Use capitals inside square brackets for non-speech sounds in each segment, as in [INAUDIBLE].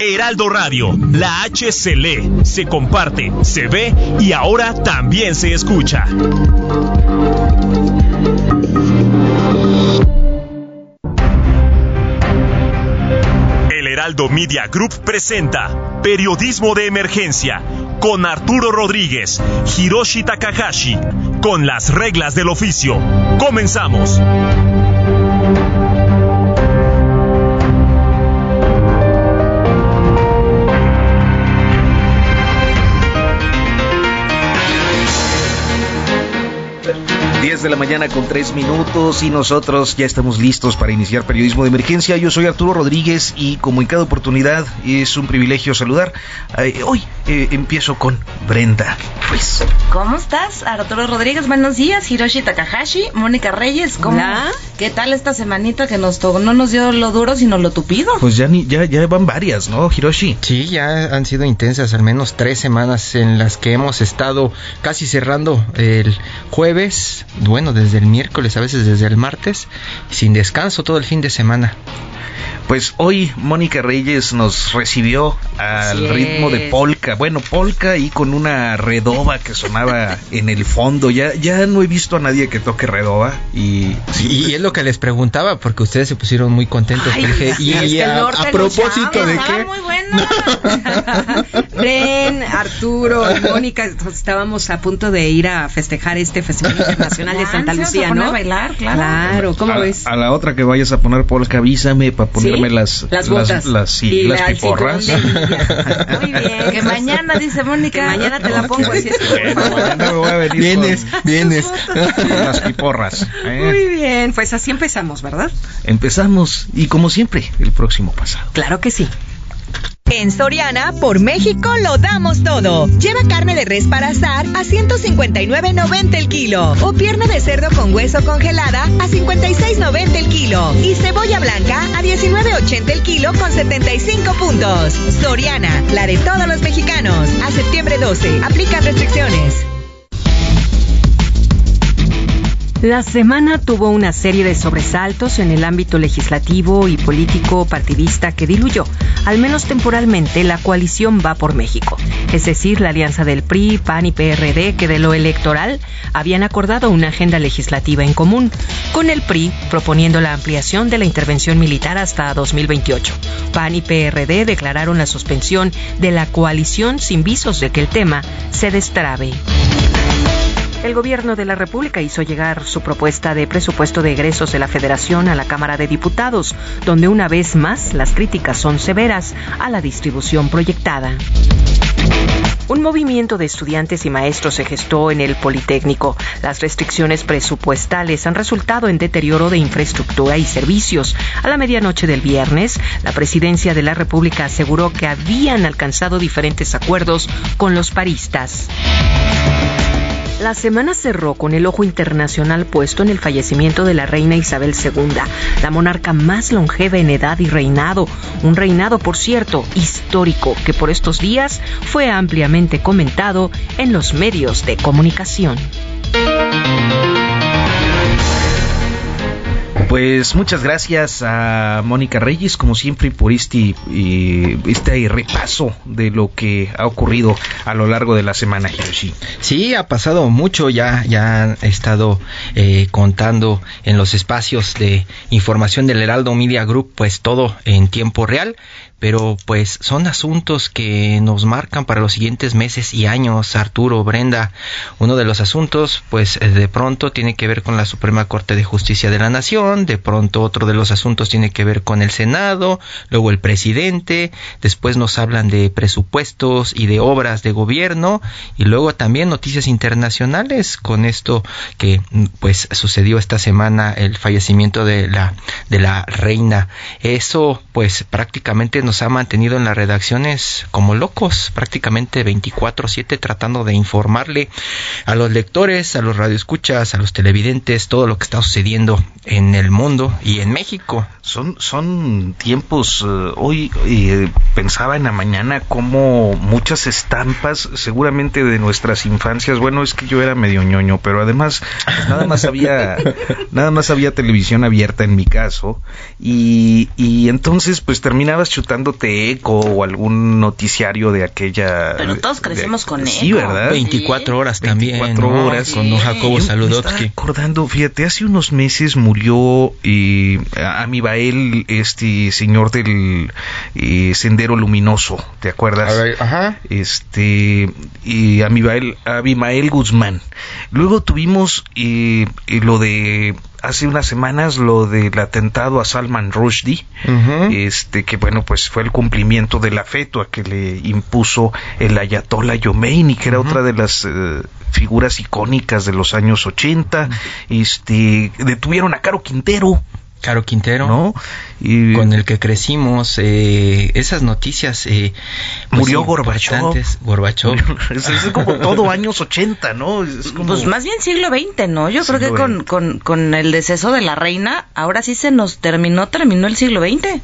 Heraldo Radio, la H se lee, se comparte, se ve y ahora también se escucha. El Heraldo Media Group presenta Periodismo de Emergencia con Arturo Rodríguez, Hiroshi Takahashi, con las reglas del oficio. Comenzamos. 10 de la mañana con 3 minutos y nosotros ya estamos listos para iniciar periodismo de emergencia. Yo soy Arturo Rodríguez y como en cada oportunidad es un privilegio saludar. Eh, hoy eh, empiezo con Brenda Ruiz. ¿Cómo estás, Arturo Rodríguez? Buenos días, Hiroshi Takahashi, Mónica Reyes. ¿Cómo? ¿Qué tal esta semanita que nos tocó? No nos dio lo duro, sino lo tupido. Pues ya, ni, ya, ya van varias, ¿no, Hiroshi? Sí, ya han sido intensas, al menos tres semanas en las que hemos estado casi cerrando el jueves, bueno, desde el miércoles, a veces desde el martes, sin descanso todo el fin de semana. Pues hoy Mónica Reyes nos recibió al ritmo de polka. Bueno, polka y con una redoba que sonaba [LAUGHS] en el fondo. Ya, ya no he visto a nadie que toque redoba. Y, y es lo que les preguntaba, porque ustedes se pusieron muy contentos. y, a, propósito de que... muy [LAUGHS] bueno. [LAUGHS] Ven, Arturo, Mónica, estábamos a punto de ir a festejar este Festival Internacional de Santa Lucía, ¿no? A bailar, claro. Claro, ¿cómo a, ves? A la otra que vayas a poner polka, avísame para ponerme las, las botas. Las, las, sí, y las la piporras. [LAUGHS] Muy bien. [LAUGHS] Que mañana, dice Mónica. Que mañana te la pongo, así es favor. Mañana me voy a venir Vienes, con, vienes. con las piporras. ¿eh? Muy bien, pues así empezamos, ¿verdad? Empezamos y como siempre, el próximo pasado. Claro que sí. En Soriana, por México lo damos todo. Lleva carne de res para asar a 159.90 el kilo. O pierna de cerdo con hueso congelada a 56.90 el kilo. Y cebolla blanca a 19.80 el kilo con 75 puntos. Soriana, la de todos los mexicanos. A septiembre 12. Aplican restricciones. La semana tuvo una serie de sobresaltos en el ámbito legislativo y político partidista que diluyó, al menos temporalmente, la coalición Va por México, es decir, la alianza del PRI, PAN y PRD que de lo electoral habían acordado una agenda legislativa en común, con el PRI proponiendo la ampliación de la intervención militar hasta 2028. PAN y PRD declararon la suspensión de la coalición sin visos de que el tema se destrabe. El gobierno de la República hizo llegar su propuesta de presupuesto de egresos de la Federación a la Cámara de Diputados, donde una vez más las críticas son severas a la distribución proyectada. Un movimiento de estudiantes y maestros se gestó en el Politécnico. Las restricciones presupuestales han resultado en deterioro de infraestructura y servicios. A la medianoche del viernes, la presidencia de la República aseguró que habían alcanzado diferentes acuerdos con los paristas. La semana cerró con el ojo internacional puesto en el fallecimiento de la reina Isabel II, la monarca más longeva en edad y reinado, un reinado, por cierto, histórico que por estos días fue ampliamente comentado en los medios de comunicación. Pues muchas gracias a Mónica Reyes, como siempre, por este, eh, este repaso de lo que ha ocurrido a lo largo de la semana, Hiroshi. Sí, ha pasado mucho, ya, ya han estado eh, contando en los espacios de información del Heraldo Media Group, pues todo en tiempo real pero pues son asuntos que nos marcan para los siguientes meses y años, Arturo, Brenda. Uno de los asuntos, pues de pronto tiene que ver con la Suprema Corte de Justicia de la Nación, de pronto otro de los asuntos tiene que ver con el Senado, luego el presidente, después nos hablan de presupuestos y de obras de gobierno y luego también noticias internacionales con esto que pues sucedió esta semana el fallecimiento de la de la reina. Eso pues prácticamente nos ha mantenido en las redacciones como locos, prácticamente 24/7 tratando de informarle a los lectores, a los radioescuchas, a los televidentes todo lo que está sucediendo en el mundo y en México. Son son tiempos eh, hoy eh, pensaba en la mañana como muchas estampas seguramente de nuestras infancias, bueno, es que yo era medio ñoño, pero además pues, nada más había [LAUGHS] nada más había televisión abierta en mi caso y, y entonces pues terminabas chutándote eco o algún noticiario de aquella Pero todos crecimos con eco. Sí, ¿verdad? 24 horas también. 24 ¿no? horas. Con don Jacobo Saludowski. acordando, fíjate, hace unos meses murió eh, Amibael, este señor del eh, Sendero Luminoso, ¿te acuerdas? Ajá. Este, y Amibael, Abimael Guzmán. Luego tuvimos eh, eh, lo de hace unas semanas lo del atentado a Salman Rushdie, este que bueno pues fue el cumplimiento de la fetua que le impuso el Ayatollah Khomeini que era otra de las eh, figuras icónicas de los años 80 este detuvieron a Caro Quintero Caro Quintero. no y con el que crecimos, eh, esas noticias. Eh, pues, Murió Gorbachov. importantes. Gorbachov. es, es como [LAUGHS] todo años 80 no es como Pues más bien siglo XX, ¿no? Yo creo que con, con, con el deceso de la reina, ahora sí se nos terminó, terminó el siglo XX.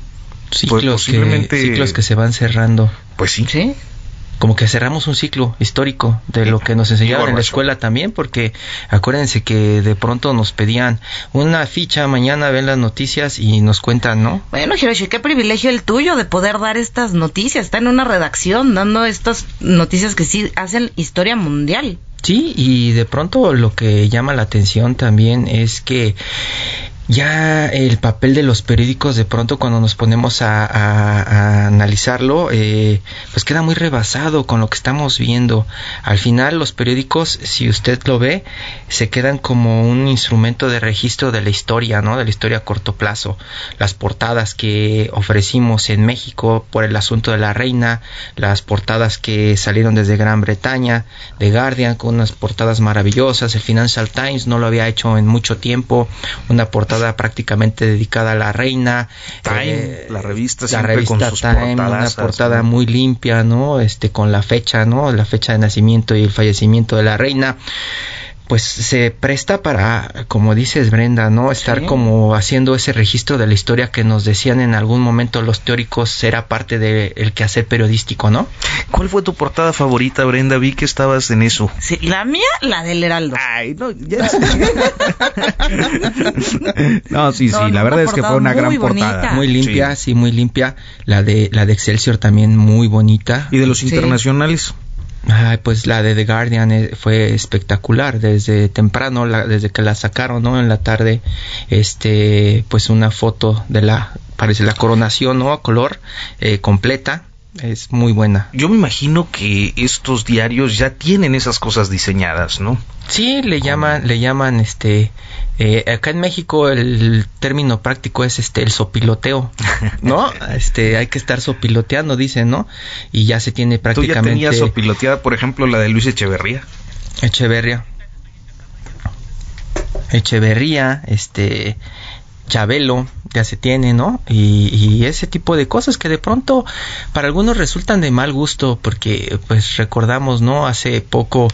Ciclos, que, posiblemente- ciclos que se van cerrando. pues sí Sí. Como que cerramos un ciclo histórico de lo que nos enseñaban en la escuela también, porque acuérdense que de pronto nos pedían una ficha, mañana ven las noticias y nos cuentan, ¿no? Bueno, Hiroshi, qué privilegio el tuyo de poder dar estas noticias. Está en una redacción dando estas noticias que sí hacen historia mundial. Sí, y de pronto lo que llama la atención también es que ya el papel de los periódicos de pronto cuando nos ponemos a, analizarlo eh, pues queda muy rebasado con lo que estamos viendo. Al final los periódicos si usted lo ve se quedan como un instrumento de registro de la historia no de la historia a corto plazo. Las portadas que ofrecimos en México por el asunto de la reina las portadas que salieron desde Gran Bretaña de Guardian con unas portadas maravillosas. El Financial Times no lo había hecho en mucho tiempo. Una portada prácticamente dedicada a la reina. Time, eh, la revista la siempre revista con sus Time una portada ¿no? muy limpia no este con la fecha no la fecha de nacimiento y el fallecimiento de la reina pues se presta para, como dices Brenda, ¿no? Estar Sí. como haciendo ese registro de la historia que nos decían en algún momento los teóricos era parte del quehacer periodístico, ¿no? ¿Cuál fue tu portada favorita, Brenda? Vi que estabas en eso. Sí, la mía, la del Heraldo. Ay, no, ya [LAUGHS] No, sí, sí, No, la verdad es que fue una gran bonita. portada. Muy limpia, Sí. sí. muy limpia. La de la de Excelsior también muy bonita. ¿Y de los Sí. internacionales? Ay, pues la de The Guardian eh, fue espectacular desde temprano, la- desde que la sacaron, ¿no? En la tarde, este, pues una foto de la, parece la coronación, ¿no? A color eh, completa, es muy buena. Yo me imagino que estos diarios ya tienen esas cosas diseñadas, ¿no? Sí, le llaman, le llaman, este, eh, acá en México el término práctico es este el sopiloteo, [LAUGHS] ¿no? Este, hay que estar sopiloteando, dicen, ¿no? Y ya se tiene Tú ya prácticamente tenías sopiloteada, por ejemplo, la de Luis Echeverría. Echeverría. Echeverría, este Chabelo, ya se tiene, ¿no? Y, y ese tipo de cosas que de pronto para algunos resultan de mal gusto porque pues recordamos, ¿no? Hace poco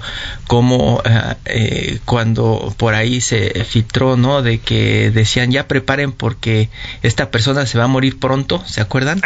como eh, eh, cuando por ahí se filtró, ¿no? De que decían ya preparen porque esta persona se va a morir pronto, ¿se acuerdan?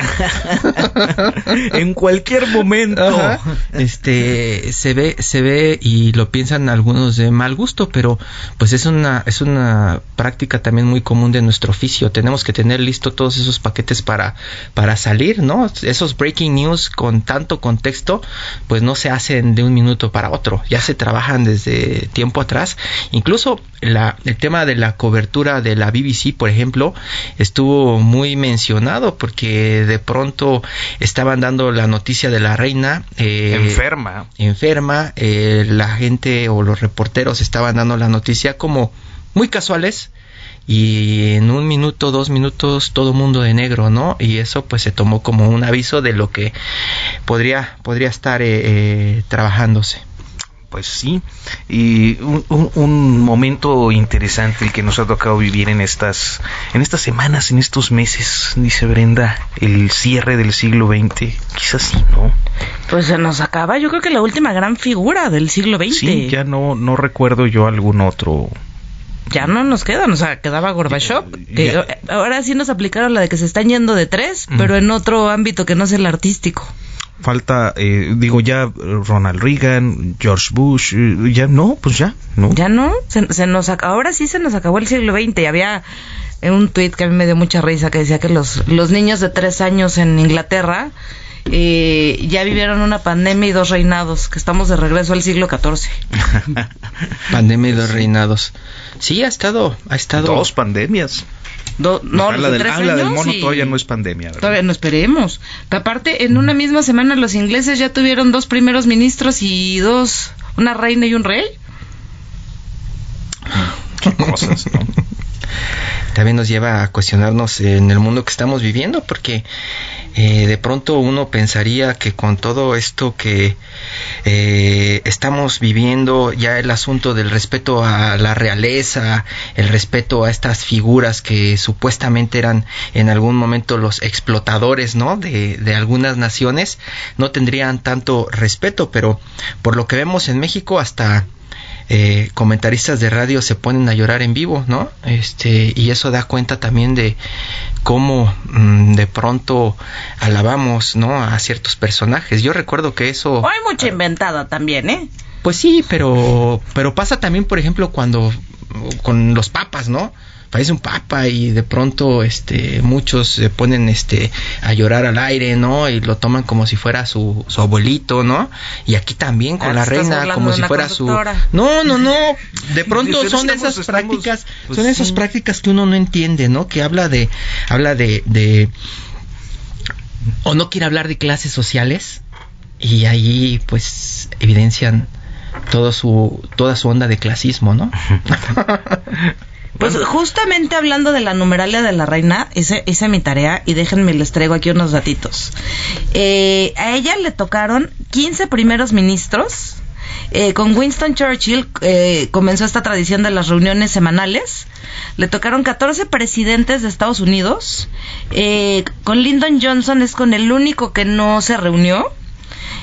[LAUGHS] en cualquier momento. Ajá. Este se ve, se ve y lo piensan algunos de mal gusto, pero pues es una, es una práctica también muy común de nuestro oficio. Tenemos que tener listo todos esos paquetes para, para salir, ¿no? Esos breaking news con tanto contexto, pues no se hacen de un minuto para otro. Ya se trabajan desde tiempo atrás. Incluso la, el tema de la cobertura de la BBC, por ejemplo, estuvo muy mencionado porque de pronto estaban dando la noticia de la reina eh, Enferma. enferma, eh, la gente o los reporteros estaban dando la noticia como muy casuales y en un minuto, dos minutos, todo mundo de negro, ¿no? Y eso pues se tomó como un aviso de lo que podría, podría estar eh, eh, trabajándose pues sí, y un, momento interesante el que nos ha tocado vivir en estas, en estas semanas, en estos meses, dice Brenda, el cierre del siglo XX, quizás sí, ¿no? Pues se nos acaba, yo creo que la última gran figura del siglo XX. Sí, ya no, no recuerdo yo algún otro ya no nos quedan, o sea, quedaba Gorbachev, que ahora sí nos aplicaron la de que se están yendo de tres, pero en otro ámbito que no es el artístico. Falta, eh, digo ya Ronald Reagan, George Bush, eh, ya no, pues ya, ¿no? Ya no, se, nos ahora sí se nos acabó el siglo XX y había un tuit que a mí me dio mucha risa que decía que los, los niños de tres años en Inglaterra eh, ya vivieron una pandemia y dos reinados, que estamos de regreso al siglo XIV. [LAUGHS] pandemia y dos reinados. Sí, ha estado, ha estado. Dos pandemias no, la, del, ah, del mono todavía no es pandemia. Todavía no esperemos. Que aparte, en una misma semana los ingleses ya tuvieron dos primeros ministros y dos, una reina y un rey. Qué cosas, ¿no? [LAUGHS] También nos lleva a cuestionarnos en el mundo que estamos viviendo, porque eh, de pronto uno pensaría que con todo esto que eh, estamos viviendo, ya el asunto del respeto a la realeza, el respeto a estas figuras que supuestamente eran en algún momento los explotadores, ¿no? De, de algunas naciones, no tendrían tanto respeto, pero por lo que vemos en México hasta eh, comentaristas de radio se ponen a llorar en vivo, ¿no? Este, y eso da cuenta también de cómo mm, de pronto alabamos, ¿no? A ciertos personajes. Yo recuerdo que eso... Hay mucha inventada también, ¿eh? Pues sí, pero, pero pasa también, por ejemplo, cuando con los papas, ¿no? Parece un papa y de pronto este muchos se ponen este a llorar al aire no y lo toman como si fuera su, su abuelito no y aquí también con ah, la reina como si fuera su no no no. De pronto son esas prácticas pues son esas prácticas que uno no entiende no que habla de habla de, de o no quiere hablar de clases sociales y ahí pues evidencian todo su toda su onda de clasismo no [LAUGHS] Pues justamente hablando de la numeralia de la reina, hice, hice mi tarea y déjenme les traigo aquí unos datitos. Eh, a ella le tocaron 15 primeros ministros. Eh, con Winston Churchill eh, comenzó esta tradición de las reuniones semanales. Le tocaron 14 presidentes de Estados Unidos. con Lyndon Johnson es con el único que no se reunió.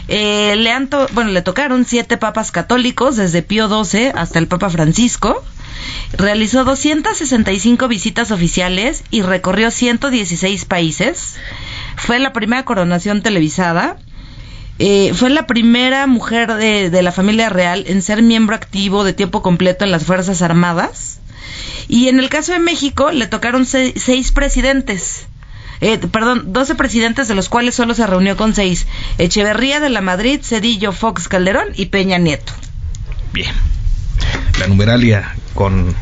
le, bueno, le tocaron siete papas católicos, desde Pío XII hasta el Papa Francisco. Realizó 265 visitas oficiales y recorrió 116 países. Fue la primera coronación televisada. Eh, fue la primera mujer de, la familia real en ser miembro activo de tiempo completo en las Fuerzas Armadas. Y en el caso de México le tocaron seis, presidentes. Eh, perdón, 12 presidentes de los cuales solo se reunió con seis. Echeverría de la Madrid, Cedillo, Fox Calderón y Peña Nieto. Bien. La numeralia con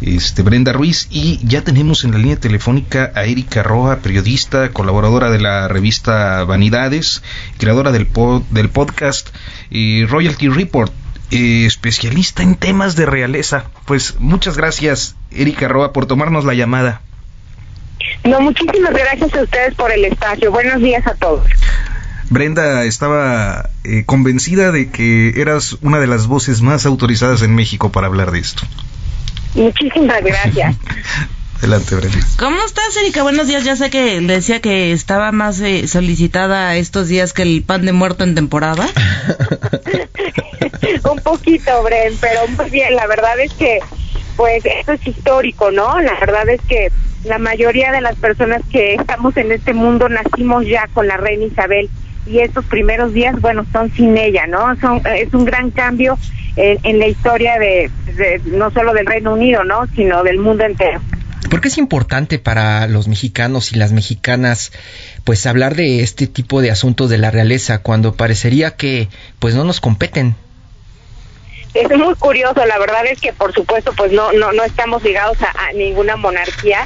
este, Brenda Ruiz y ya tenemos en la línea telefónica a Erika Roja, periodista, colaboradora de la revista Vanidades, creadora del, del podcast eh, Royalty Report, eh, especialista en temas de realeza. Pues muchas gracias, Erika Roa, por tomarnos la llamada. No, muchísimas gracias a ustedes por el espacio. Buenos días a todos. Brenda estaba eh, convencida de que eras una de las voces más autorizadas en México para hablar de esto. Muchísimas gracias. [LAUGHS] Adelante, Brenda. ¿Cómo estás, Erika? Buenos días. Ya sé que le decía que estaba más eh, solicitada estos días que el pan de muerto en temporada. [LAUGHS] Un poquito, Bren, pero muy bien. La verdad es que, pues, esto es histórico, ¿no? La verdad es que la mayoría de las personas que estamos en este mundo nacimos ya con la reina Isabel y estos primeros días, bueno, son sin ella, ¿no? Son, es un gran cambio en, la historia de, no solo del Reino Unido, ¿no? Sino del mundo entero. ¿Por qué es importante para los mexicanos y las mexicanas pues hablar de este tipo de asuntos de la realeza cuando parecería que pues no nos competen? Es muy curioso, la verdad es que por supuesto pues no no no estamos ligados a ninguna monarquía,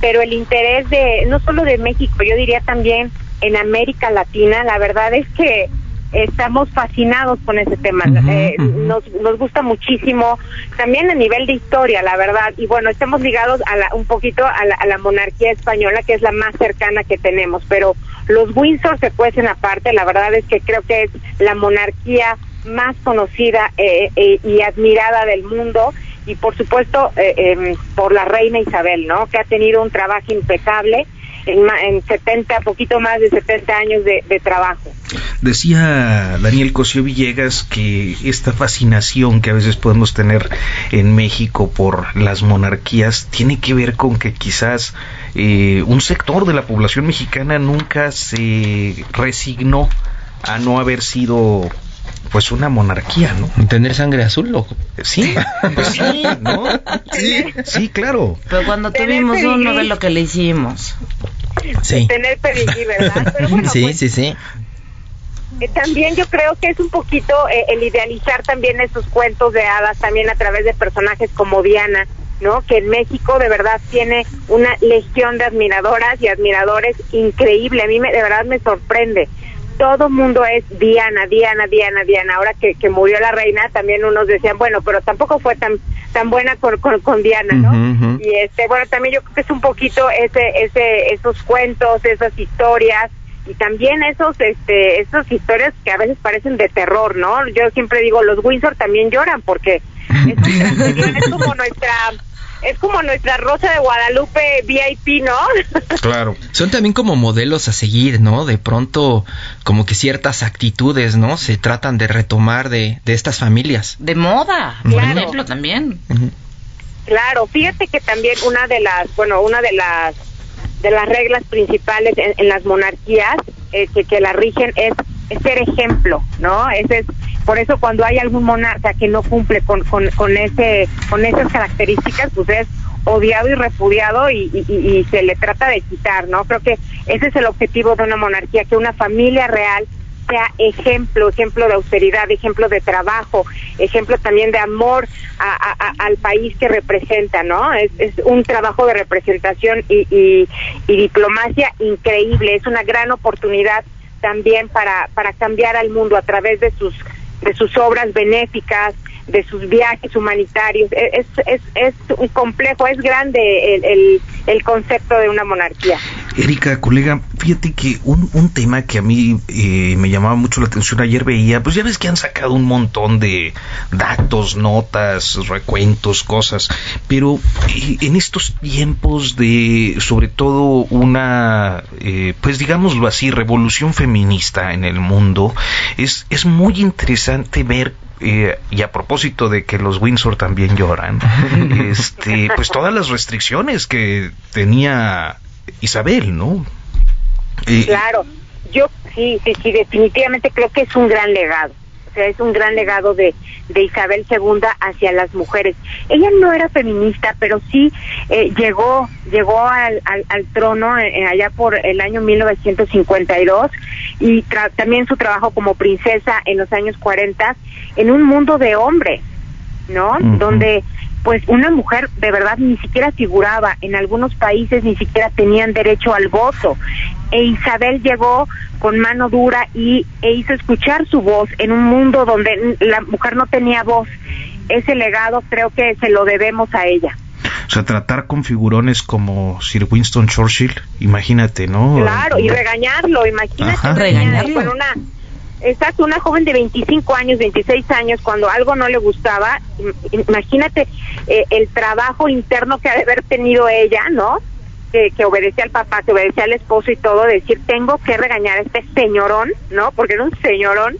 pero el interés de no solo de México, yo diría también en América Latina, la verdad es que estamos fascinados con ese tema. Eh, nos, nos gusta muchísimo, también a nivel de historia, la verdad. Y bueno, estamos ligados a la, un poquito a la, a la monarquía española, que es la más cercana que tenemos. Pero los Windsor se cuecen aparte. La verdad es que creo que es la monarquía más conocida eh, eh, y admirada del mundo y por supuesto eh, em, por la reina Isabel, ¿no? Que ha tenido un trabajo impecable en, en 70, poquito más de 70 años de, de trabajo. Decía Daniel Cosío Villegas que esta fascinación que a veces podemos tener en México por las monarquías tiene que ver con que quizás eh, un sector de la población mexicana nunca se resignó a no haber sido pues una monarquía, ¿no? Tener sangre azul, loco. Sí, [LAUGHS] pues sí, ¿no? Sí, sí, claro. Pero cuando tuvimos uno, ve lo que le hicimos. Sí. Tener pedigrí, ¿verdad? [LAUGHS] Pero bueno, Sí, pues, sí, sí. Eh, también yo creo que es un poquito eh, el idealizar también esos cuentos de hadas también a través de personajes como Diana, ¿no? Que en México de verdad tiene una legión de admiradoras y admiradores increíble. A mí me, de verdad me sorprende. Todo mundo es Diana, Diana, Diana, Diana. Ahora que, que murió la reina, también unos decían, bueno, pero tampoco fue tan tan buena con, con, con Diana, ¿no? Y este, bueno, también yo creo que es un poquito ese, ese, esos cuentos, esas historias y también esos, este, esas historias que a veces parecen de terror, ¿no? Yo siempre digo, los Windsor también lloran porque [LAUGHS] es, un- es como nuestra, es como nuestra Rosa de Guadalupe VIP, ¿no? [LAUGHS] Claro. Son también como modelos a seguir, ¿no? De pronto, como que ciertas actitudes, ¿no? Se tratan de retomar de, de estas familias. De moda, por Claro. ejemplo, también. Claro, fíjate que también una de las, bueno, una de las de las reglas principales en, en las monarquías eh, que, que la rigen es, es ser ejemplo, ¿no? Ese es por eso cuando hay algún monarca que no cumple con, con, con ese con esas características, pues es odiado y repudiado y, y- se le trata de quitar, ¿no? Creo que ese es el objetivo de una monarquía, que una familia real sea ejemplo, ejemplo de austeridad, ejemplo de trabajo, ejemplo también de amor a- al país que representa, ¿no? Es, es un trabajo de representación y, y- y diplomacia increíble, es una gran oportunidad también para, para cambiar al mundo a través de sus de sus obras benéficas, de sus viajes humanitarios. Es, es, es un complejo, es grande el, el, el concepto de una monarquía. Erika, colega, fíjate que un, un tema que a mí eh, me llamaba mucho la atención ayer veía, pues ya ves que han sacado un montón de datos, notas, recuentos, cosas, pero eh, en estos tiempos de, sobre todo una, eh, pues digámoslo así, revolución feminista en el mundo, es, es muy interesante ver eh, y a propósito de que los Windsor también lloran, [LAUGHS] este, pues todas las restricciones que tenía Isabel, ¿no? Claro, yo sí, sí, sí, definitivamente creo que es un gran legado. O sea, es un gran legado de, de Isabel II hacia las mujeres. Ella no era feminista, pero sí eh, llegó llegó al, al, al trono eh, allá por el año 1952 y tra- también su trabajo como princesa en los años 40 en un mundo de hombres, ¿no? Donde pues una mujer de verdad ni siquiera figuraba, en algunos países ni siquiera tenían derecho al voto. E Isabel llegó con mano dura y e hizo escuchar su voz en un mundo donde la mujer no tenía voz. Ese legado creo que se lo debemos a ella. O sea, tratar con figurones como Sir Winston Churchill, imagínate, ¿no? Claro, y regañarlo, imagínate Ajá. regañarlo Regañarlo. con una exacto, una joven de 25 años, 26 años, cuando algo no le gustaba, im- imagínate eh, el trabajo interno que ha de haber tenido ella, ¿no? Que, que obedecía al papá, que obedecía al esposo y todo, decir, tengo que regañar a este señorón, ¿no? Porque era un señorón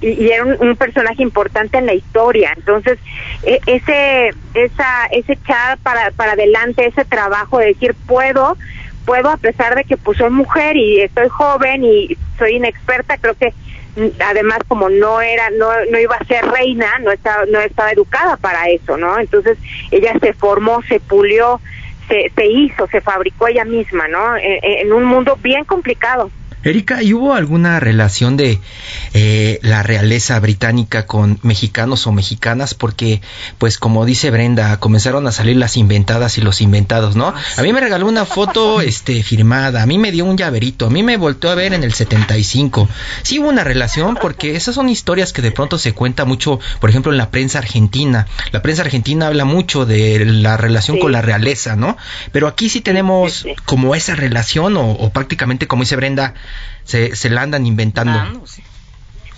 y, era un, personaje importante en la historia. Entonces, e- ese esa ese echar para para adelante ese trabajo de decir, puedo puedo a pesar de que pues soy mujer y estoy joven y soy inexperta, creo que además como no era no no iba a ser reina, no estaba no estaba educada para eso, ¿no? Entonces, ella se formó, se pulió, se, se hizo, se fabricó ella misma, ¿no? En, en un mundo bien complicado. Erika, ¿y hubo alguna relación de eh, la realeza británica con mexicanos o mexicanas? Porque, pues como dice Brenda, comenzaron a salir las inventadas y los inventados, ¿no? A mí me regaló una foto [LAUGHS] este, firmada, a mí me dio un llaverito, a mí me volteó a ver en el 75. Sí hubo una relación porque esas son historias que de pronto se cuenta mucho, por ejemplo, en la prensa argentina. La prensa argentina habla mucho de la relación con la realeza, ¿no? Pero aquí sí tenemos como esa relación o, o prácticamente, como dice Brenda, se, se la andan inventando.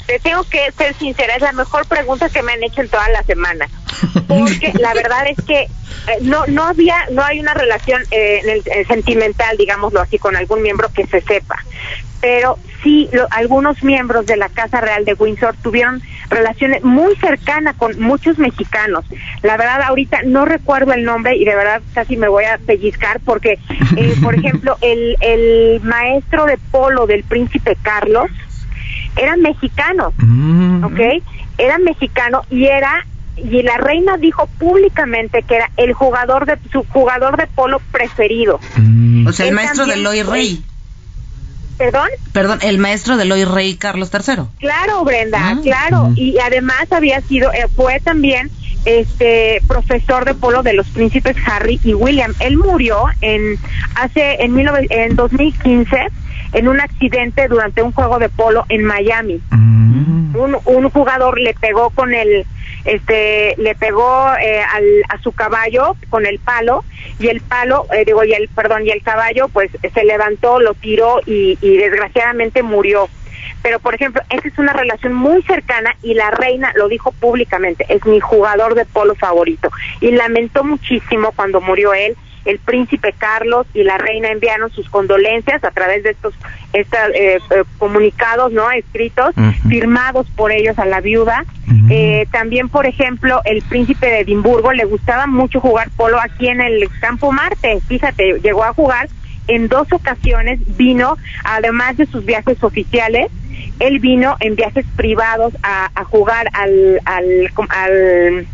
Te tengo que ser sincera, es la mejor pregunta que me han hecho en toda la semana. [LAUGHS] Porque la verdad es que eh, no no había, no hay una relación eh, en el, eh, sentimental, digámoslo así, con algún miembro que se sepa. Pero sí, lo- algunos miembros de la Casa Real de Windsor tuvieron relaciones muy cercanas con muchos mexicanos. La verdad, ahorita no recuerdo el nombre y de verdad casi me voy a pellizcar porque, eh, [LAUGHS] por ejemplo, el, el maestro de polo del príncipe Carlos era mexicano, Mm. ¿ok? Era mexicano y era y la reina dijo públicamente que era el jugador de su jugador de polo preferido. Mm. O sea, el Él maestro de fue- Rey. ¿Perdón? Perdón, el maestro de Eloy Rey Carlos III. Claro, Brenda, Ah. claro. Y además había sido, eh, fue también este profesor de polo de los príncipes Harry y William. Él murió en hace en, 19 en 2015 en un accidente durante un juego de polo en Miami. Mm. Un, un jugador le pegó con el este le pegó eh, al, a su caballo con el palo y el palo eh, digo y el perdón y el caballo pues se levantó lo tiró y, y desgraciadamente murió. Pero por ejemplo esa es una relación muy cercana y la reina lo dijo públicamente es mi jugador de polo favorito. Y lamentó muchísimo cuando murió él el príncipe Carlos y la reina enviaron sus condolencias a través de estos estas, eh, eh, comunicados no escritos firmados por ellos a la viuda. Eh, también por ejemplo el príncipe de Edimburgo le gustaba mucho jugar polo aquí en el campo Marte. Fíjate llegó a jugar. En dos ocasiones vino además de sus viajes oficiales él vino en viajes privados a, a jugar al, al, al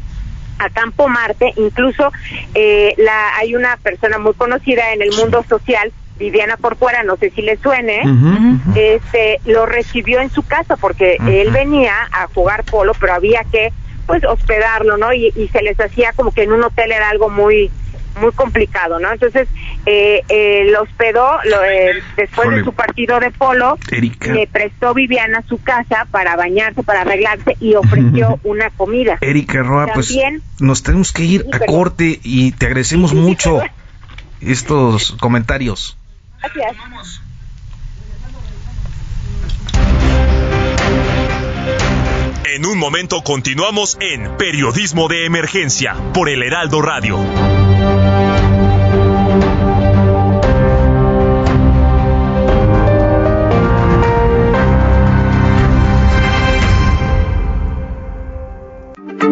a Campo Marte, incluso eh, la, hay una persona muy conocida en el mundo social, Viviana Porcuera, no sé si le suene, este, lo recibió en su casa porque él venía a jugar polo, pero había que pues hospedarlo, ¿no? Y, y se les hacía como que en un hotel era algo muy muy complicado, ¿no? Entonces, eh, eh, lo hospedó lo, eh, después de su partido de polo, Erika. le prestó Viviana su casa para bañarse, para arreglarse y ofreció [LAUGHS] una comida. Erika Roa, pues nos tenemos que ir Sí, a pero- corte y te agradecemos Sí, sí, mucho estos comentarios. Gracias. En un momento continuamos en Periodismo de Emergencia por el Heraldo Radio.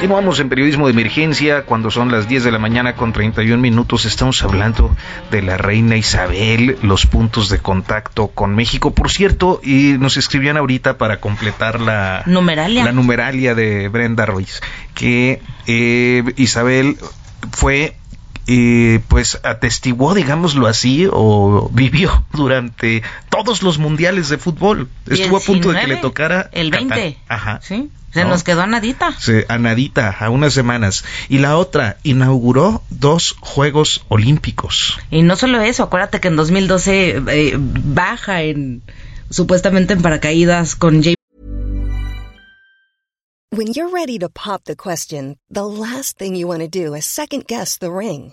Continuamos en periodismo de emergencia cuando son las 10 de la mañana con 31 minutos. Estamos hablando de la reina Isabel, los puntos de contacto con México. Por cierto, y nos escribían ahorita para completar la Numeralia. la numeralia de Brenda Ruiz, que eh, Isabel fue eh, pues atestiguó, digámoslo así, o vivió [LAUGHS] durante todos los mundiales de fútbol. Estuvo a punto de que le 19, tocara El Qatar. 20. Ajá. Sí. Se ¿No? nos quedó a nadita. Se- a nadita, a unas semanas. Y la otra, inauguró dos Juegos Olímpicos. Y no solo eso, acuérdate que en 2012 eh, baja en supuestamente en paracaídas con J. When you're ready to pop the question, the last thing you want to do is second guess the ring.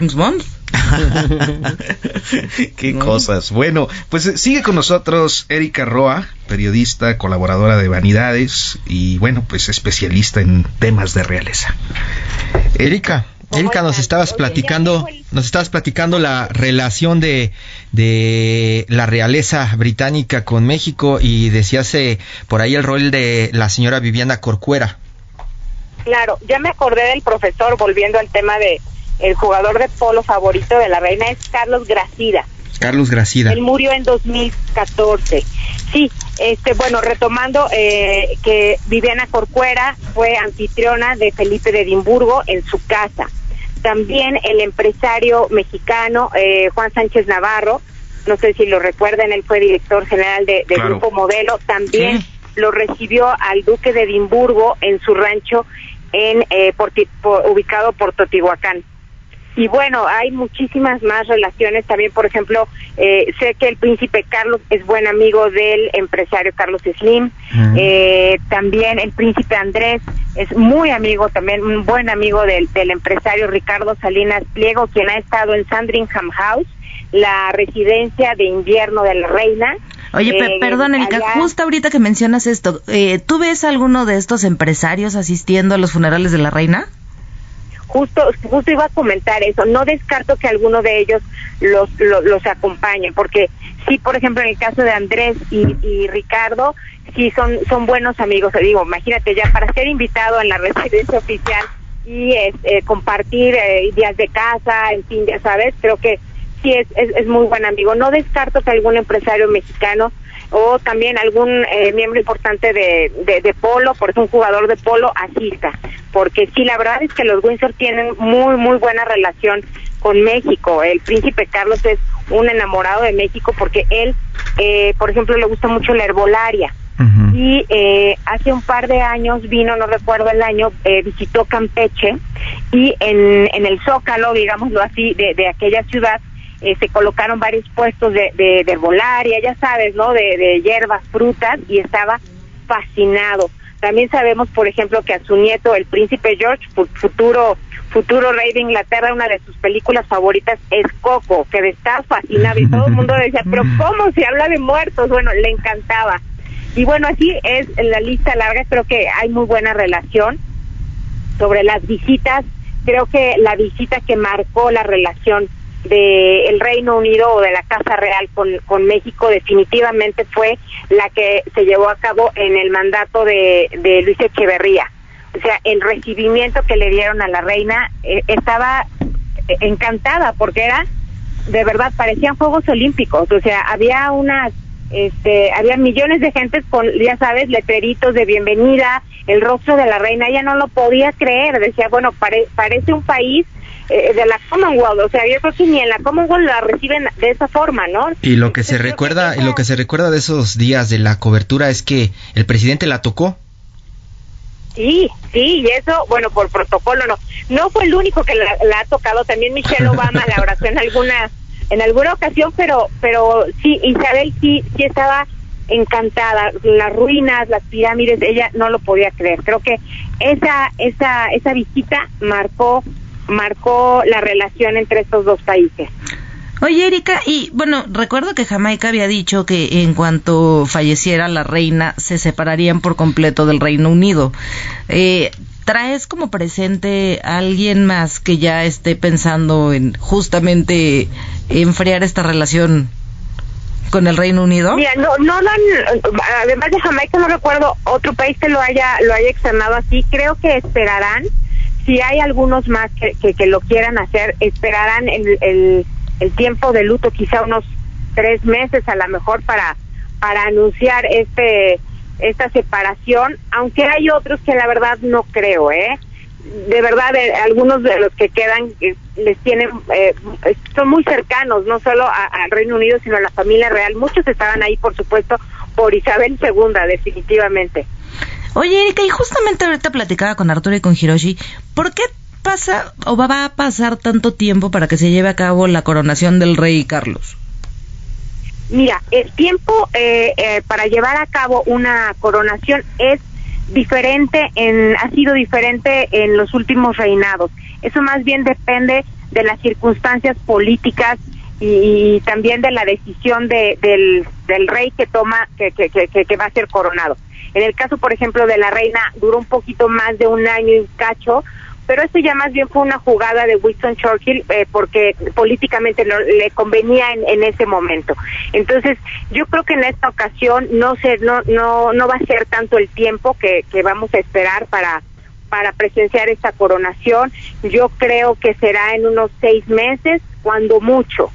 [LAUGHS] Qué cosas. Bueno, pues eh, sigue con nosotros Erika Roa, periodista, colaboradora de Vanidades y bueno, pues especialista en temas de realeza. Erika, Erika, nos estabas platicando, nos estabas platicando la relación de, de la realeza británica con México y decías eh, por ahí el rol de la señora Viviana Corcuera. Claro, ya me acordé del profesor, volviendo al tema de el jugador de polo favorito de la reina es Carlos Gracida. Carlos Gracida. Él murió en 2014. Sí, este, bueno, retomando eh, que Viviana Corcuera fue anfitriona de Felipe de Edimburgo en su casa. También el empresario mexicano eh, Juan Sánchez Navarro, no sé si lo recuerdan, él fue director general de, Claro. Grupo Modelo, también lo recibió al duque de Edimburgo en su rancho en eh, Porti- po- ubicado por Totihuacán. Y bueno, hay muchísimas más relaciones. También, por ejemplo, eh, sé que el príncipe Carlos es buen amigo del empresario Carlos Slim. Eh, también el príncipe Andrés es muy amigo, también un buen amigo del, del empresario Ricardo Salinas Pliego, quien ha estado en Sandringham House, la residencia de invierno de la reina. Oye, Eh, perdón, Erika, allá- justo ahorita que mencionas esto, eh, ¿tú ves alguno de estos empresarios asistiendo a los funerales de la reina? Justo justo iba a comentar eso no descarto que alguno de ellos los los, los acompañe porque sí por ejemplo en el caso de Andrés y, y Ricardo sí son son buenos amigos digo imagínate ya para ser invitado en la residencia oficial y es, eh, compartir eh, días de casa en fin ya sabes creo que sí es, es es muy buen amigo. No descarto que algún empresario mexicano o también algún eh, miembro importante de, de, de polo, por ejemplo, un jugador de polo asista, porque sí, la verdad es que los Windsor tienen muy, muy buena relación con México. El príncipe Carlos es un enamorado de México porque él, eh, por ejemplo, le gusta mucho la herbolaria. Y eh, hace un par de años vino, no recuerdo el año, eh, visitó Campeche y en, en el Zócalo, digámoslo así, de, de aquella ciudad, eh, se colocaron varios puestos de, de, de herbolaria, ya sabes, ¿no? De, de hierbas, frutas, y estaba fascinado. También sabemos, por ejemplo, que a su nieto, el príncipe George, fu- futuro futuro rey de Inglaterra, una de sus películas favoritas es Coco, que estaba fascinado y todo el mundo decía, pero [LAUGHS] ¿cómo se habla de muertos? Bueno, le encantaba. Y bueno, así es la lista larga, creo que hay muy buena relación sobre las visitas. Creo que la visita que marcó la relación del el Reino Unido o de la Casa Real con, con México definitivamente fue la que se llevó a cabo en el mandato de, de Luis Echeverría. O sea, el recibimiento que le dieron a la reina eh, estaba eh, encantada porque era, de verdad, parecían Juegos Olímpicos. O sea, había unas este, había millones de gentes con, ya sabes, letreritos de bienvenida, el rostro de la reina, ella no lo podía creer, decía, bueno, pare- parece un país eh, de la Commonwealth, o sea, yo creo que ni en la Commonwealth la reciben de esa forma, ¿no? Y lo que se recuerda, y lo que se recuerda de esos días de la cobertura es que el presidente la tocó. Sí, sí, y eso, bueno, por protocolo no. No fue el único que la, la ha tocado, también Michelle [LAUGHS] Obama la abrazó en alguna, en alguna ocasión, pero, pero sí, Isabel sí, sí estaba encantada. Las ruinas, las pirámides, ella no lo podía creer. Creo que esa, esa, esa visita marcó, marcó la relación entre estos dos países. Oye, Erika, y bueno, recuerdo que Jamaica había dicho que en cuanto falleciera la reina se separarían por completo del Reino Unido. Eh, ¿Traes como presente a alguien más que ya esté pensando en justamente enfriar esta relación con el Reino Unido? Mira, no, no, no, además de Jamaica no recuerdo otro país que lo haya, lo haya externado así. Creo que esperarán, si hay algunos más que, que, lo quieran hacer, esperarán el, el, el tiempo de luto, quizá unos tres meses a lo mejor para, para anunciar este, esta separación, aunque hay otros que la verdad no creo, ¿eh? de verdad eh, algunos de los que quedan eh, les tienen eh, son muy cercanos no solo al Reino Unido sino a la familia real muchos estaban ahí por supuesto por Isabel II definitivamente Oye, Erika, y justamente ahorita platicaba con Arturo y con Hiroshi, ¿por qué pasa o va a pasar tanto tiempo para que se lleve a cabo la coronación del rey Carlos? Mira, el tiempo eh, eh, para llevar a cabo una coronación es diferente, en, ha sido diferente en los últimos reinados. Eso más bien depende de las circunstancias políticas y, también de la decisión de, del, del rey que toma, que, que, que, que va a ser coronado. En el caso, por ejemplo, de la reina, duró un poquito más de un año y cacho, pero eso ya más bien fue una jugada de Winston Churchill eh, porque políticamente le convenía en, en, ese momento. Entonces, yo creo que en esta ocasión no se, no, no, no va a ser tanto el tiempo que, que vamos a esperar para para presenciar esta coronación. Yo creo que será en unos seis meses, cuando mucho.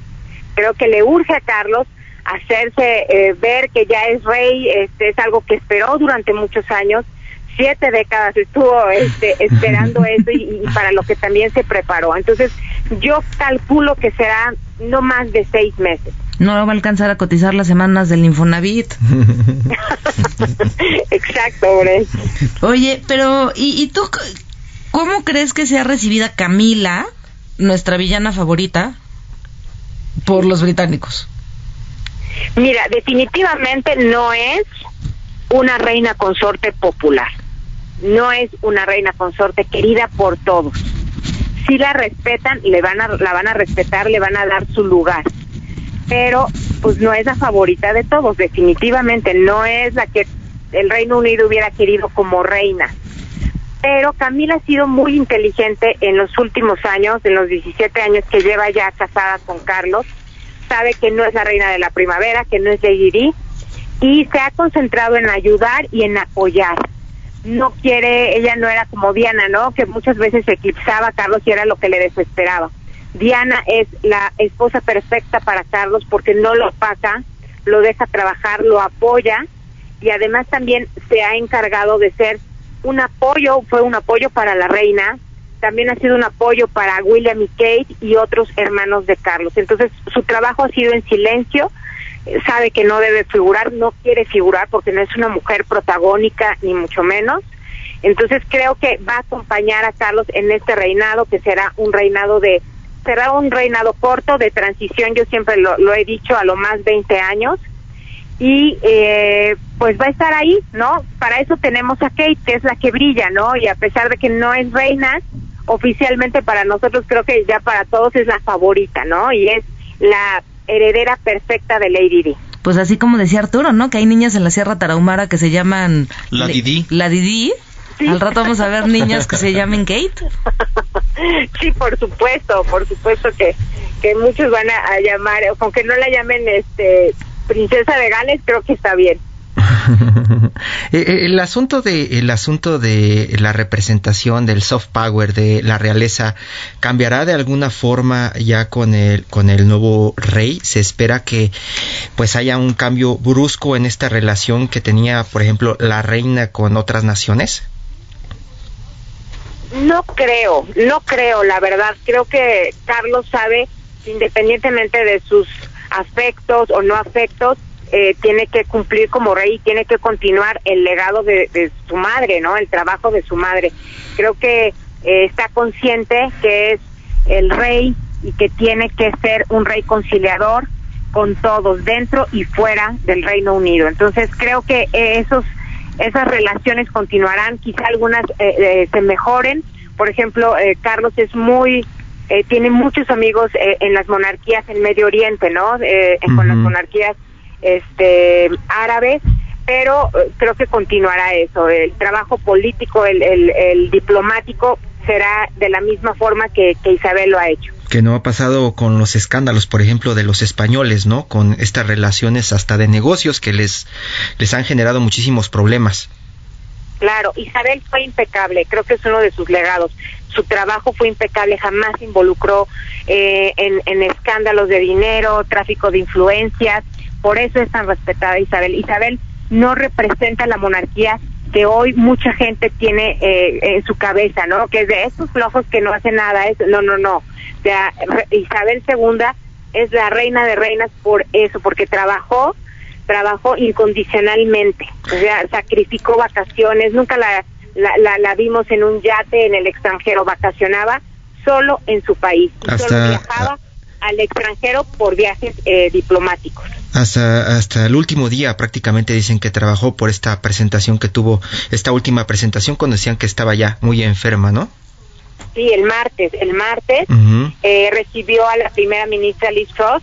Creo que le urge a Carlos hacerse eh, ver que ya es rey, este es algo que esperó durante muchos años, siete décadas estuvo este, [LAUGHS] esperando eso y, y, para lo que también se preparó. Entonces, yo calculo que será no más de seis meses. No va a alcanzar a cotizar las semanas del Infonavit. [LAUGHS] Exacto, Bre. Oye, pero ¿y, ¿y tú cómo crees que sea recibida Camila, nuestra villana favorita, por los británicos? Mira, definitivamente no es una reina consorte popular. No es una reina consorte querida por todos. Si la respetan, le van a, la van a respetar, le van a dar su lugar. Pero, pues no es la favorita de todos, definitivamente. No es la que el Reino Unido hubiera querido como reina. Pero Camila ha sido muy inteligente en los últimos años, en los 17 años que lleva ya casada con Carlos sabe que no es la reina de la primavera, que no es Lady Di, y se ha concentrado en ayudar y en apoyar. No quiere, ella no era como Diana, ¿no? Que muchas veces eclipsaba a Carlos y era lo que le desesperaba. Diana es la esposa perfecta para Carlos porque no lo opaca, lo deja trabajar, lo apoya y además también se ha encargado de ser un apoyo, fue un apoyo para la reina, también ha sido un apoyo para William y Kate y otros hermanos de Carlos. Entonces, su trabajo ha sido en silencio, sabe que no debe figurar, no quiere figurar porque no es una mujer protagónica, ni mucho menos. Entonces, creo que va a acompañar a Carlos en este reinado, que será un reinado de, será un reinado corto de transición, yo siempre lo, lo he dicho, a lo más 20 años. Y eh, pues va a estar ahí, ¿no? Para eso tenemos a Kate, que es la que brilla, ¿no? Y a pesar de que no es reina, oficialmente para nosotros creo que ya para todos es la favorita, ¿no? Y es la heredera perfecta de Lady Di. Pues así como decía Arturo, ¿no? Que hay niñas en la Sierra Tarahumara que se llaman... La Didi. La Didi. ¿Sí? Al rato vamos a ver niñas que se llamen Kate. [LAUGHS] sí, por supuesto, por supuesto que, que muchos van a, a llamar, aunque no la llamen este princesa de Gales, creo que está bien. [LAUGHS] el asunto de el asunto de la representación del soft power de la realeza cambiará de alguna forma ya con el con el nuevo rey se espera que pues haya un cambio brusco en esta relación que tenía por ejemplo la reina con otras naciones no creo no creo la verdad. Creo que Carlos sabe independientemente de sus afectos o no afectos eh, tiene que cumplir como rey, tiene que continuar el legado de, de, su madre, ¿no? El trabajo de su madre. Creo que eh, está consciente que es el rey y que tiene que ser un rey conciliador con todos dentro y fuera del Reino Unido. Entonces creo que esos esas relaciones continuarán, quizá algunas eh, se mejoren. Por ejemplo, Carlos es muy tiene muchos amigos en las monarquías en Medio Oriente, ¿no? Uh -huh. Con las monarquías este árabes pero creo que continuará eso. El trabajo político el, el, el diplomático será de la misma forma que, que, Isabel lo ha hecho. Que no ha pasado con los escándalos por ejemplo de los españoles no con estas relaciones hasta de negocios que les les han generado muchísimos problemas. Claro Isabel fue impecable creo que es uno de sus legados. Su trabajo fue impecable, jamás involucró eh, en, en escándalos de dinero, tráfico de influencias, por eso es tan respetada Isabel. Isabel no representa la monarquía que hoy mucha gente tiene eh, en su cabeza, ¿no? Que es de estos flojos que no hacen nada, es, no, no, no. O sea, Isabel II es la reina de reinas por eso, porque trabajó, trabajó incondicionalmente, o sea, sacrificó vacaciones, nunca la la, la, la vimos en un yate en el extranjero, vacacionaba solo en su país y Hasta- solo viajaba al extranjero por viajes eh, diplomáticos. Hasta, hasta el último día prácticamente dicen que trabajó por esta presentación que tuvo, esta última presentación cuando decían que estaba ya muy enferma, ¿no? Sí, el martes, el martes eh, recibió a la primera ministra Liz Truss.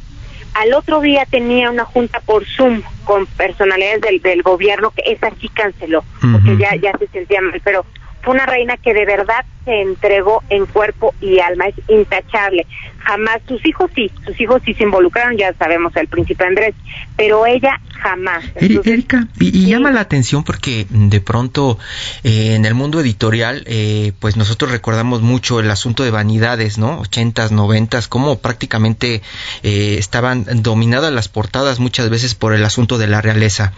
Al otro día tenía una junta por Zoom con personalidades del, del gobierno que esa sí canceló porque ya ya se sentía mal, pero fue una reina que de verdad se entregó en cuerpo y alma, es intachable. Jamás, sus hijos sí, sus hijos sí se involucraron, ya sabemos, el príncipe Andrés, pero ella jamás. Entonces, Erika, y, y sí. llama la atención porque mm, de pronto eh, en el mundo editorial, eh, pues nosotros recordamos mucho el asunto de vanidades, ¿no? Ochentas, noventas, cómo prácticamente eh, estaban dominadas las portadas muchas veces por el asunto de la realeza.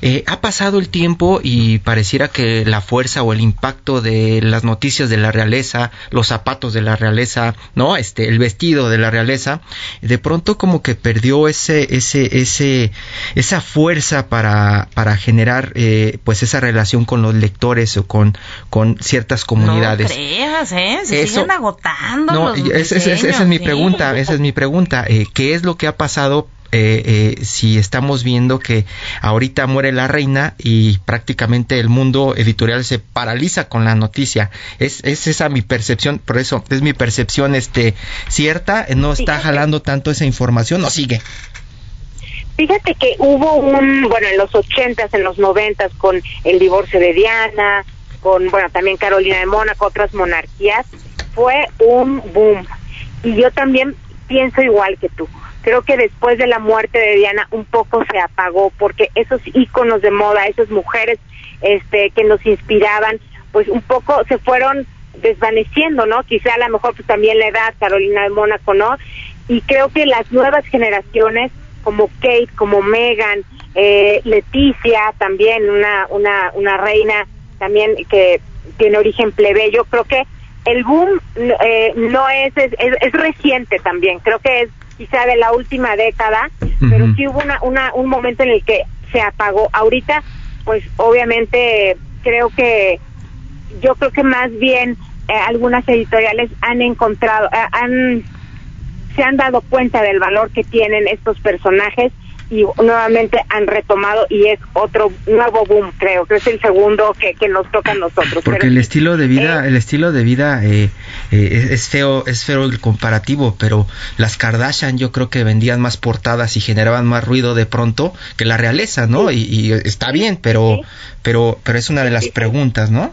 Eh, ha pasado el tiempo y pareciera que la fuerza o el impacto de las noticias de la realeza, los zapatos de la realeza, ¿no? Este, el vestido de la realeza, de pronto como que perdió ese, ese, ese, esa fuerza para, para generar eh, pues esa relación con los lectores o con, con ciertas comunidades. No creas, ¿eh? Se Eso- siguen agotando No, los y es- es- es- esa es mi sí. pregunta, esa es mi pregunta. Eh, ¿Qué es lo que ha pasado eh, eh, si estamos viendo que ahorita muere la reina y prácticamente el mundo editorial se paraliza con la noticia? Es, es esa mi percepción, por eso es mi percepción este cierta, no está jalando tanto esa información, no sigue. Fíjate que hubo un, bueno, en los ochentas, en los noventas, con el divorcio de Diana, con, bueno, también Carolina de Mónaco, otras monarquías, fue un boom. Y yo también pienso igual que tú. Creo que después de la muerte de Diana un poco se apagó porque esos íconos de moda, esas mujeres este que nos inspiraban, pues un poco se fueron desvaneciendo, ¿no? Quizá a lo mejor pues también la edad, Carolina de Mónaco, ¿no? Y creo que las nuevas generaciones como Kate, como Megan, eh, Leticia, también una, una, una reina también que tiene origen plebeyo, creo que el boom eh, no es es, es es reciente también, creo que es quizá de la última década, pero sí hubo una, una, un momento en el que se apagó. Ahorita, pues obviamente creo que yo creo que más bien eh, algunas editoriales han encontrado, eh, han se han dado cuenta del valor que tienen estos personajes y nuevamente han retomado y es otro nuevo boom, creo, que es el segundo que, que nos toca a nosotros. Porque Pero el estilo de vida, eh, el estilo de vida eh, eh, es, es feo, es feo el comparativo, pero las Kardashian yo creo que vendían más portadas y generaban más ruido de pronto que la realeza, ¿no? Y, y está bien, pero, Sí. pero, pero es una de las sí. preguntas, ¿no?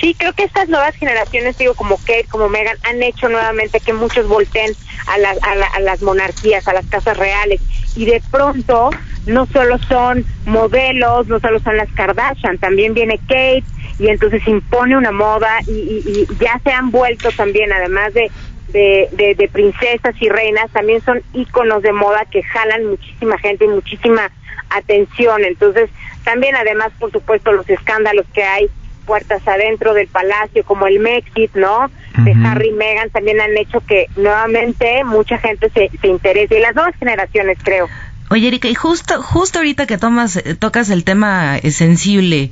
Sí, creo que estas nuevas generaciones, digo, como Kate, como Megan, han hecho nuevamente que muchos volteen a, las a, la- a las monarquías, a las casas reales. Y de pronto, no solo son modelos, no solo son las Kardashian, también viene Kate y entonces impone una moda y, y- ya se han vuelto también, además de, de, princesas y reinas, también son íconos de moda que jalan muchísima gente y muchísima atención. Entonces, también además, por supuesto, los escándalos que hay puertas adentro del palacio, como el Mexit, ¿no? De. Harry y Meghan, también han hecho que nuevamente mucha gente se, se interese, y las nuevas generaciones, creo. Oye, Erika, y justo, justo ahorita que tomas, eh, tocas el tema eh, sensible,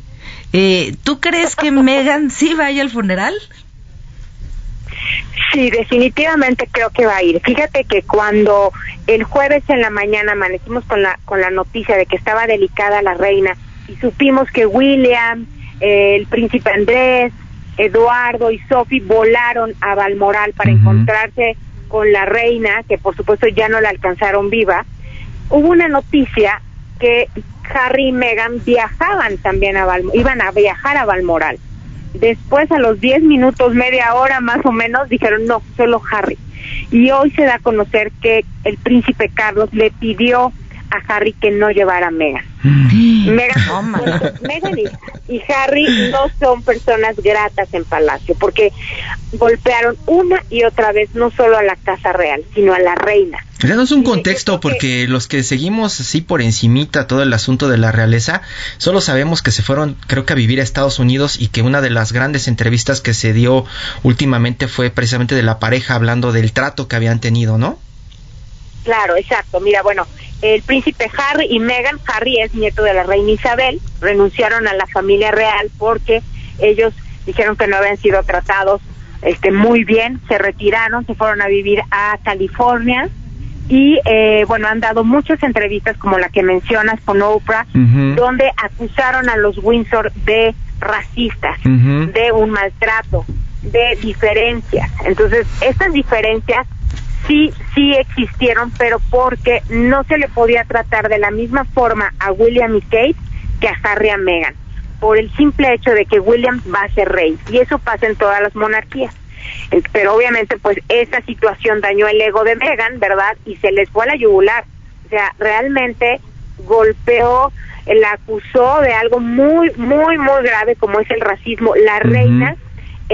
eh, ¿tú crees que Megan sí vaya al funeral? Sí, definitivamente creo que va a ir. Fíjate que cuando el jueves en la mañana amanecimos con la con la noticia de que estaba delicada la reina y supimos que William, el príncipe Andrés, Eduardo y Sophie volaron a Balmoral para encontrarse con la reina, que por supuesto ya no la alcanzaron viva, hubo una noticia que Harry y Meghan viajaban también a Balmoral, iban a viajar a Balmoral. Después, a los 10 minutos, media hora más o menos, dijeron no, solo Harry. Y hoy se da a conocer que el príncipe Carlos le pidió a Harry que no llevara a Meghan. Meghan, Meghan y, y Harry no son personas gratas en Palacio, porque golpearon una y otra vez no solo a la Casa Real, sino a la reina. Danos un contexto porque los que seguimos así por encimita todo el asunto de la realeza, solo sabemos que se fueron creo que a vivir a Estados Unidos y que una de las grandes entrevistas que se dio últimamente fue precisamente de la pareja hablando del trato que habían tenido, ¿no? Claro, exacto. Mira, bueno, el príncipe Harry y Meghan, Harry es nieto de la reina Isabel, renunciaron a la familia real porque ellos dijeron que no habían sido tratados este muy bien, se retiraron, se fueron a vivir a California y eh, bueno han dado muchas entrevistas como la que mencionas con Oprah donde acusaron a los Windsor de racistas, de un maltrato, de diferencias. Entonces estas diferencias sí sí existieron, pero porque no se le podía tratar de la misma forma a William y Kate que a Harry y a Meghan, por el simple hecho de que William va a ser rey y eso pasa en todas las monarquías. Eh, pero obviamente pues esa situación dañó el ego de Meghan, ¿verdad? Y se les fue a la yugular. O sea, realmente golpeó, eh, la acusó de algo muy, muy, muy grave como es el racismo. La reina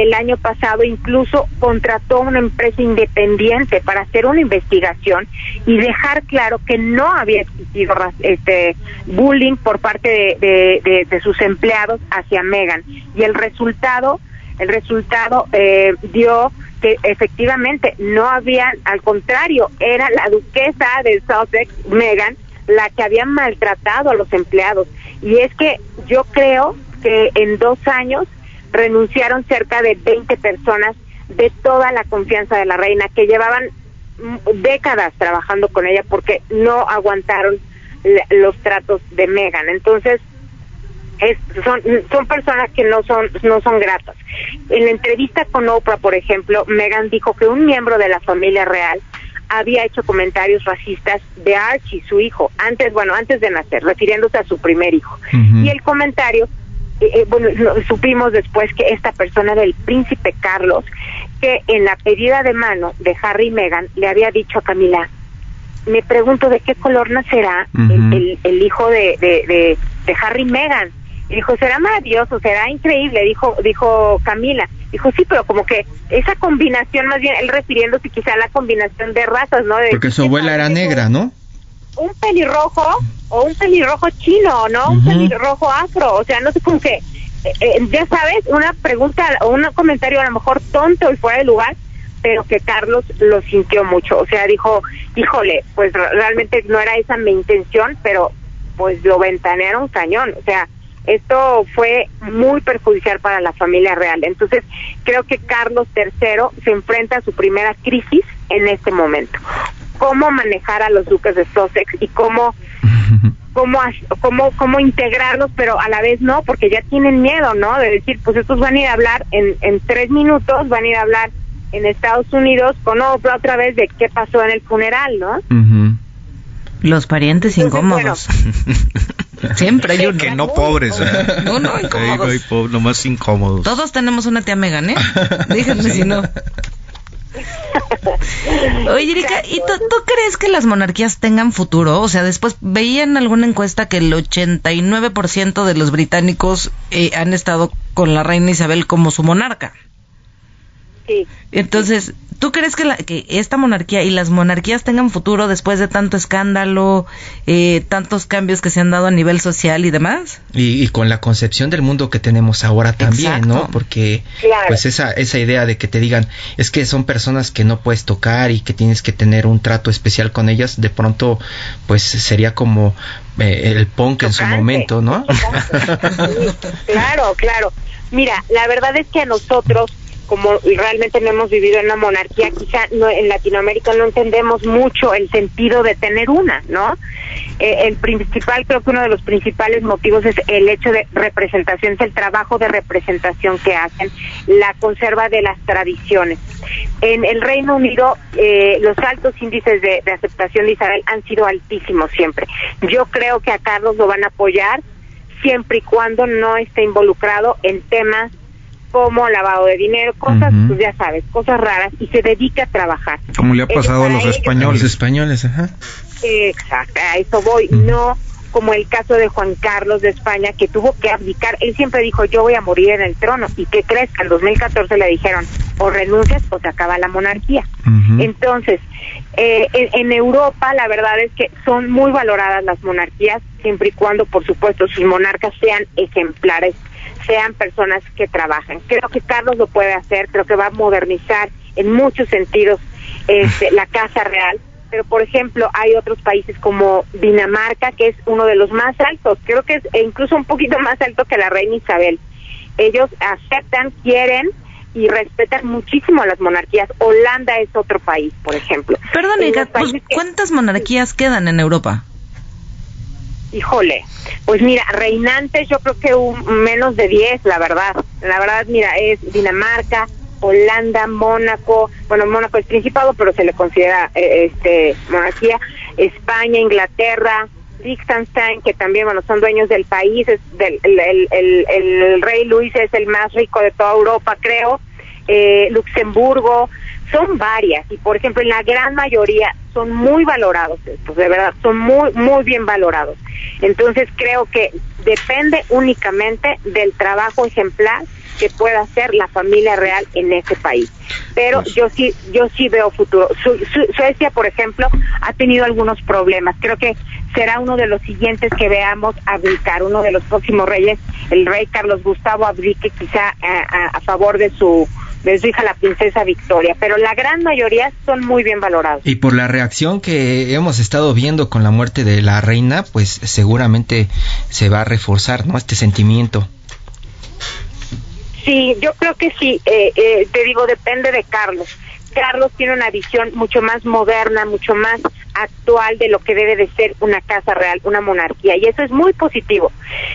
el año pasado incluso contrató una empresa independiente para hacer una investigación y dejar claro que no había existido este bullying por parte de, sus empleados hacia Megan y el resultado el resultado eh, dio que efectivamente no había, al contrario, era la duquesa de Sussex, Megan, la que había maltratado a los empleados. Y es que yo creo que en dos años renunciaron cerca de 20 personas de toda la confianza de la reina, que llevaban décadas trabajando con ella porque no aguantaron los tratos de Megan. Entonces, son, son personas que no son, no son gratas. En la entrevista con Oprah, por ejemplo, Megan dijo que un miembro de la familia real había hecho comentarios racistas de Archie, su hijo, antes, bueno, antes de nacer, refiriéndose a su primer hijo. Y el comentario, eh, eh, bueno, supimos después que esta persona del príncipe Carlos, que en la pedida de mano de Harry y Meghan le había dicho a Camila, me pregunto de qué color nacerá el, el, hijo de, de, de, de Harry y Meghan dijo, será maravilloso, será increíble, dijo, dijo Camila. Dijo, sí, pero como que esa combinación, más bien él refiriéndose quizá a la combinación de razas, ¿no? Porque su abuela era negra, ¿no? Un pelirrojo o un pelirrojo chino, ¿no? Un pelirrojo afro, o sea, no sé cómo que, eh, eh, ya sabes, una pregunta o un comentario a lo mejor tonto y fuera de lugar, pero que Carlos lo sintió mucho, o sea, dijo, híjole, pues realmente no era esa mi intención, pero pues lo ventanearon cañón, o sea, esto fue muy perjudicial para la familia real. Entonces, creo que Carlos III se enfrenta a su primera crisis en este momento. Cómo manejar a los duques de Sussex y cómo [LAUGHS] cómo, cómo, cómo integrarlos, pero a la vez no, porque ya tienen miedo, ¿no? De decir, pues estos van a ir a hablar en, en tres minutos, van a ir a hablar en Estados Unidos con Oprah otra vez de qué pasó en el funeral, ¿no? Los parientes incómodos. [LAUGHS] Siempre hay uno. Que no pobres, ¿eh? No, no, incómodos. nomás incómodos. Todos tenemos una tía Megan, ¿eh? [LAUGHS] Díganme si no. [LAUGHS] Oye, ¿y tú, crees que las monarquías tengan futuro? O sea, después veían alguna encuesta que el 89% de los británicos eh, han estado con la reina Isabel como su monarca. Entonces, ¿tú crees que, la, que esta monarquía y las monarquías tengan futuro después de tanto escándalo, eh, tantos cambios que se han dado a nivel social y demás? Y, con la concepción del mundo que tenemos ahora también, ¿no? Porque pues esa, esa idea de que te digan, es que son personas que no puedes tocar y que tienes que tener un trato especial con ellas, de pronto pues sería como eh, el punk en su momento, ¿no? claro, claro. Mira, la verdad es que a nosotros como realmente no hemos vivido en una monarquía, quizá no, en Latinoamérica no entendemos mucho el sentido de tener una, ¿no? Eh, el principal, creo que uno de los principales motivos es el hecho de representación, es el trabajo de representación que hacen, la conserva de las tradiciones. En el Reino Unido, eh, los altos índices de, aceptación de Isabel han sido altísimos siempre. Yo creo que a Carlos lo van a apoyar siempre y cuando no esté involucrado en temas como lavado de dinero, cosas, pues ya sabes, cosas raras, y se dedica a trabajar. Como le ha pasado a los españoles. españoles, ajá. Exacto, a eso voy, no como el caso de Juan Carlos de España, que tuvo que abdicar. Él siempre dijo, yo voy a morir en el trono. ¿Y qué crees? Que en 2014 le dijeron, o renuncias o se acaba la monarquía. Entonces, eh, en, Europa la verdad es que son muy valoradas las monarquías, siempre y cuando, por supuesto, sus monarcas sean ejemplares sean personas que trabajan. Creo que Carlos lo puede hacer, creo que va a modernizar en muchos sentidos este, [LAUGHS] la Casa Real, pero por ejemplo hay otros países como Dinamarca, que es uno de los más altos, creo que es incluso un poquito [LAUGHS] más alto que la reina Isabel. ellos aceptan, quieren y respetan muchísimo a las monarquías. Holanda es otro país, por ejemplo. Perdón, ¿cuántas monarquías quedan en Europa? Híjole, pues mira, reinantes yo creo que un, menos de 10, la verdad. La verdad, mira, es Dinamarca, Holanda, Mónaco, bueno, Mónaco es principado, pero se le considera eh, este monarquía, España, Inglaterra, Liechtenstein, que también, bueno, son dueños del país, es del, el, rey Luis es el más rico de toda Europa, creo, eh, Luxemburgo, son varias, y por ejemplo, en la gran mayoría son muy valorados estos, de verdad, son muy, muy bien valorados. Entonces creo que depende únicamente del trabajo ejemplar que pueda hacer la familia real en ese país. Pero pues yo sí, yo sí veo futuro. Suecia, por ejemplo, ha tenido algunos problemas. Creo que será uno de los siguientes que veamos abdicar, uno de los próximos reyes, el rey Carlos Gustavo abdique quizá a, favor de su de su hija la princesa Victoria, pero la gran mayoría son muy bien valorados. Y por la reacción que hemos estado viendo con la muerte de la reina, pues seguramente se va a reforzar, ¿no? Este sentimiento. Sí, yo creo que sí. Eh, eh, te digo, depende de Carlos. Carlos tiene una visión mucho más moderna, mucho más actual de lo que debe de ser una casa real, una monarquía, y eso es muy positivo.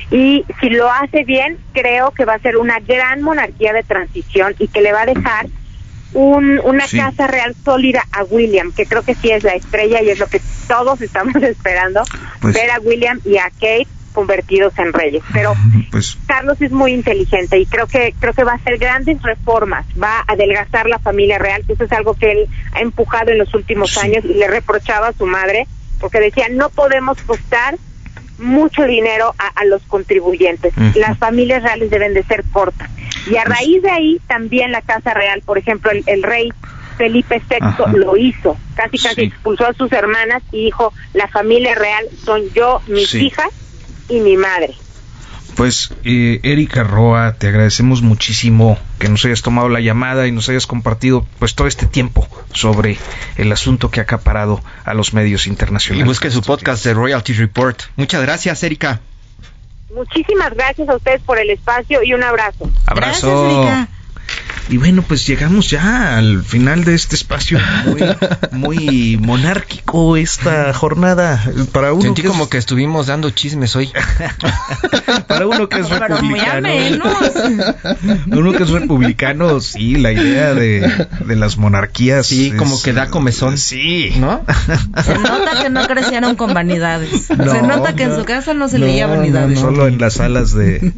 Y si lo hace bien, creo que va a ser una gran monarquía de transición y que le va a dejar un, una casa real sólida a William, que creo que sí es la estrella y es lo que todos [LAUGHS] estamos esperando, pues ver a William y a Kate convertidos en reyes. Pero pues, Carlos es muy inteligente y creo que creo que va a hacer grandes reformas, va a adelgazar la familia real, que eso es algo que él ha empujado en los últimos años y le reprochaba a su madre, porque decía, no podemos costar mucho dinero a, los contribuyentes. Las familias reales deben de ser cortas. Y a pues raíz de ahí también la Casa Real, por ejemplo, el, rey Felipe VI lo hizo, casi casi expulsó a sus hermanas y dijo, la familia real son yo, mis hijas y mi madre. Pues eh, Erika Roa, te agradecemos muchísimo que nos hayas tomado la llamada y nos hayas compartido pues todo este tiempo sobre el asunto que ha acaparado a los medios internacionales. Y busque su podcast de Royalty Report. Muchas gracias, Erika. Muchísimas gracias a ustedes por el espacio y un abrazo. Abrazo. Gracias, Erika. Y bueno, pues llegamos ya al final de este espacio muy, monárquico esta jornada. Para uno Sentí como que estuvimos dando chismes hoy. [LAUGHS] para uno que es republicano. uno que es republicano, sí, la idea de, las monarquías. Sí, como que da comezón. Sí. ¿No? Se nota que no crecieron con vanidades. se nota que en su casa no se leía vanidades. Solo en las salas de,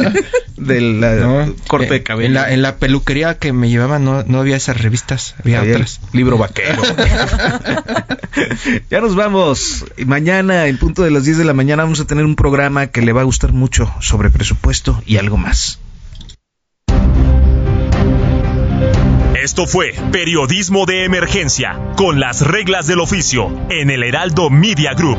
[LAUGHS] de la corte de cabello. En la, en la peluquería que me llevaba no, no había esas revistas, había, otras. Libro vaquero. [LAUGHS] ya nos vamos. Mañana, en punto de las 10 de la mañana, vamos a tener un programa que le va a gustar mucho sobre presupuesto y algo más. Esto fue Periodismo de Emergencia, con las reglas del oficio, en el Heraldo Media Group.